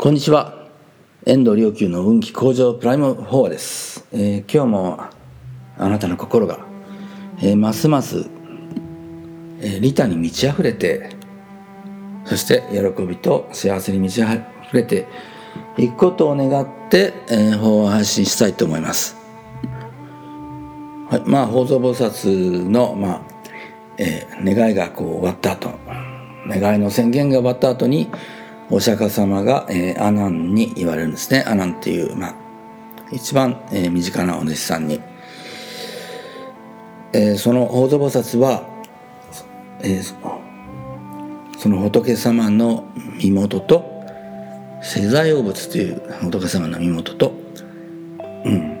こんにちは。遠藤良久の運気向上プライム4話です、えー、今日もあなたの心が、えー、ますます、えー、利他に満ち溢れてそして喜びと幸せに満ち溢れていくことを願って、えー、法を配信したいと思います。はいまあ法蔵菩薩の、まあえー、願いがこう終わった後願いの宣言が終わった後にお釈迦様が、えー、アナンに言われるんですね。アナンっていう、まあ、一番、えー、身近なお弟子さんに、えー、その法蔵菩薩は、えー、その仏様の身元と世在王仏という仏様の身元とうん。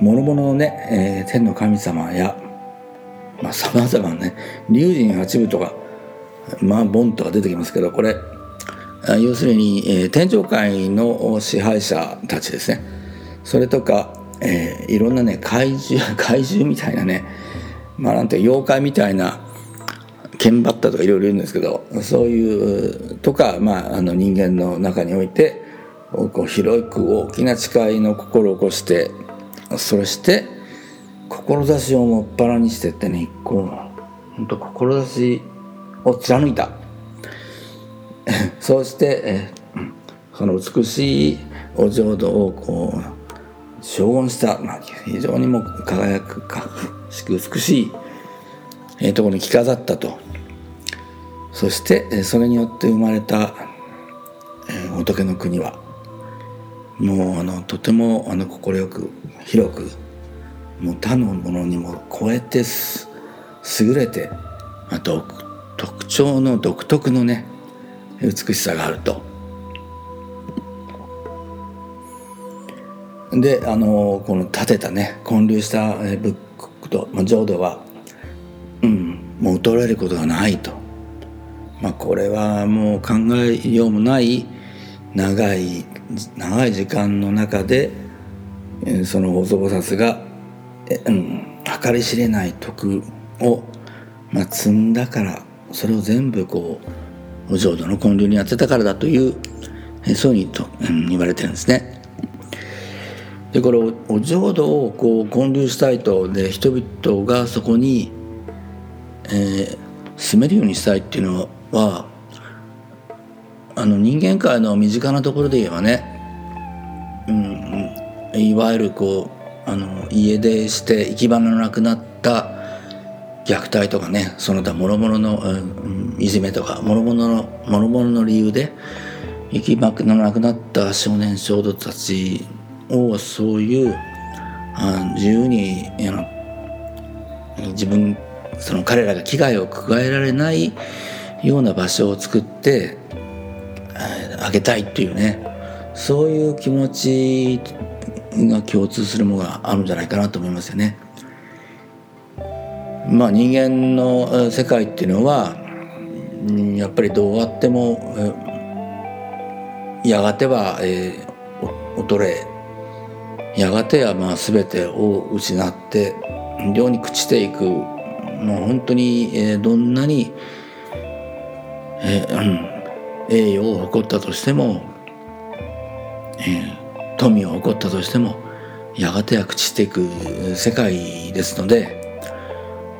諸々のね、えー、天の神様やまあさまざまなね龍神八部とかまあボンとか出てきますけどこれ要するに、えー、天上界の支配者たちですね。それとか、えー、いろんなね怪獣 怪獣みたいなねまあなんて妖怪みたいな剣バッタとかいろいろいるんですけどそういうとか、まあ、あの人間の中においてこう広く大きな誓いの心を起こしてそして志をもっぱらにしてってねこう本当志を貫いた。そうして、その美しいお浄土をこう荘厳した、まあ、非常にも輝くかしく美しい、え、ところに着飾ったと。そして、それによって生まれた、え、仏の国はもうあのとても快く広くもう他のものにも超えて優れて、まあ、特徴の独特のね美しさがあると。であのこの立てたね建立した仏国と、まあ、浄土は、うん、もう衰えることがないと。まあ、これはもう考えようもない長い長い時間の中でその細菩薩が、うん、計り知れない徳を、まあ、積んだからそれを全部こうお浄土の建立にやってたからだというそうにと、うん、言われてるんですね。でこれお浄土をこう建立したいとで人々がそこに、えー、住めるようにしたいっていうのはあの人間界の身近なところで言えばね、うん、いわゆるこうあの家出して行き場のなくなった虐待とかねその他諸々の、うん、いじめとか諸々の諸々の理由で行き場のなくなった少年少女たちをそういうあ自由にあの自分その彼らが危害を加えられないような場所を作ってあげたいっていうねそういう気持ちが共通するものがあるんじゃないかなと思いますよね。まあ、人間の世界っていうのはやっぱりどうあってもやがては、えー、衰えやがてはまあ全てを失って非常に朽ちていく。もう本当に、えー、どんなに、えーうん、栄誉を誇ったとしても、えー、富を誇ったとしてもやがては朽ちていく世界ですので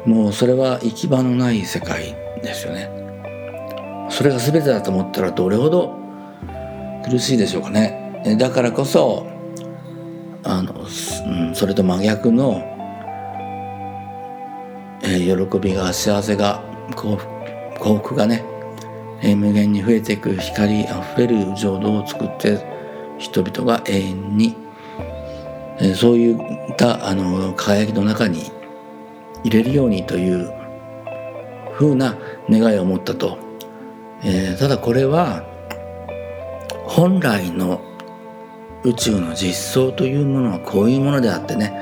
もうそれは行き場のない世界ですよね。それが全てだと思ったらどれほど苦しいでしょうかね。だからこそあの、うん、それと真逆の、えー、喜びが幸せが幸福幸福がね、えー、無限に増えていく光あふれる浄土を作って人々が永遠に、えー、そういったあの輝きの中に入れるようにというふうな願いを持ったと、えー、ただこれは本来の宇宙の実相というものはこういうものであってね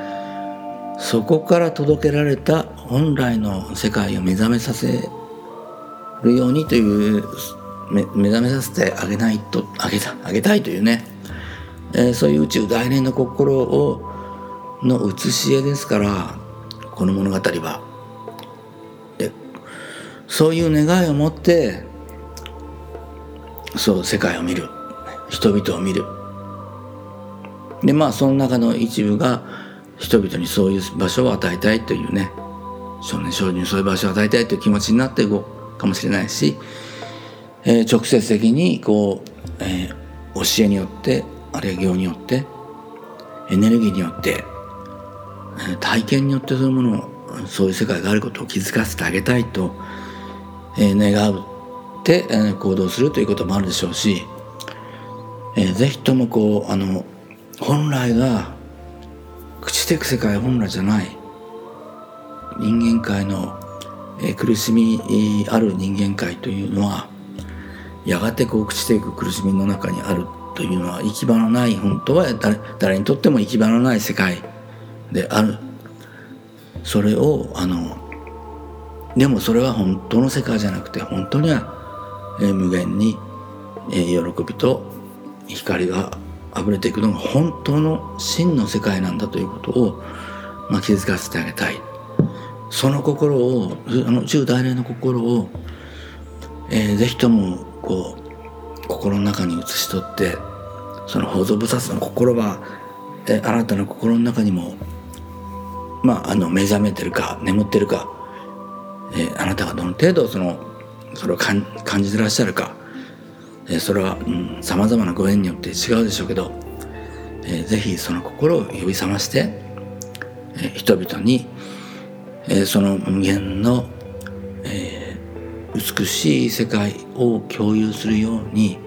そこから届けられた本来の世界を目覚めさせるようにという目覚めさせてあげないとあげたあげたいというね、えー、そういう宇宙大連の心をの写し絵ですからこの物語は。でそういう願いを持ってそう世界を見る人々を見るでまあその中の一部が人々にそういう場所を与えたいというね少年少女にそういう場所を与えたいという気持ちになっていこうかもしれないし、えー、直接的にこう、えー、教えによってあるいは行によってエネルギーによって、体験によってそういうものをそういう世界があることを気づかせてあげたいと、え、願って、行動するということもあるでしょうし、えー、ぜひともこうあの本来が朽ちていく世界本来じゃない。人間界の、え、苦しみある人間界というのはやがてこう朽ちていく苦しみの中にあるというのは行き場のない本当は誰誰にとっても行き場のない世界。である。それをあのでもそれは本当の世界じゃなくて本当には、え、無限に、え、喜びと光が溢れていくのが本当の真の世界なんだということを、まあ、気づかせてあげたい。その心をあの中大霊の心を、えー、ぜひともこう心の中に移し取ってその法蔵菩薩の心は、えー、あなたの心の中にもまああの目覚めてるか眠ってるか、えー、あなたがどの程度そのそれを感じてらっしゃるかえそれはさまざまなご縁によって違うでしょうけど、えー、ぜひその心を呼び覚まして、えー、人々に、えー、その無限の、えー、美しい世界を共有するように、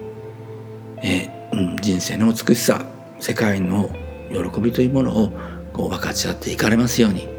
えー、人生の美しさ世界の喜びというものをこう分かち合っていかれますように。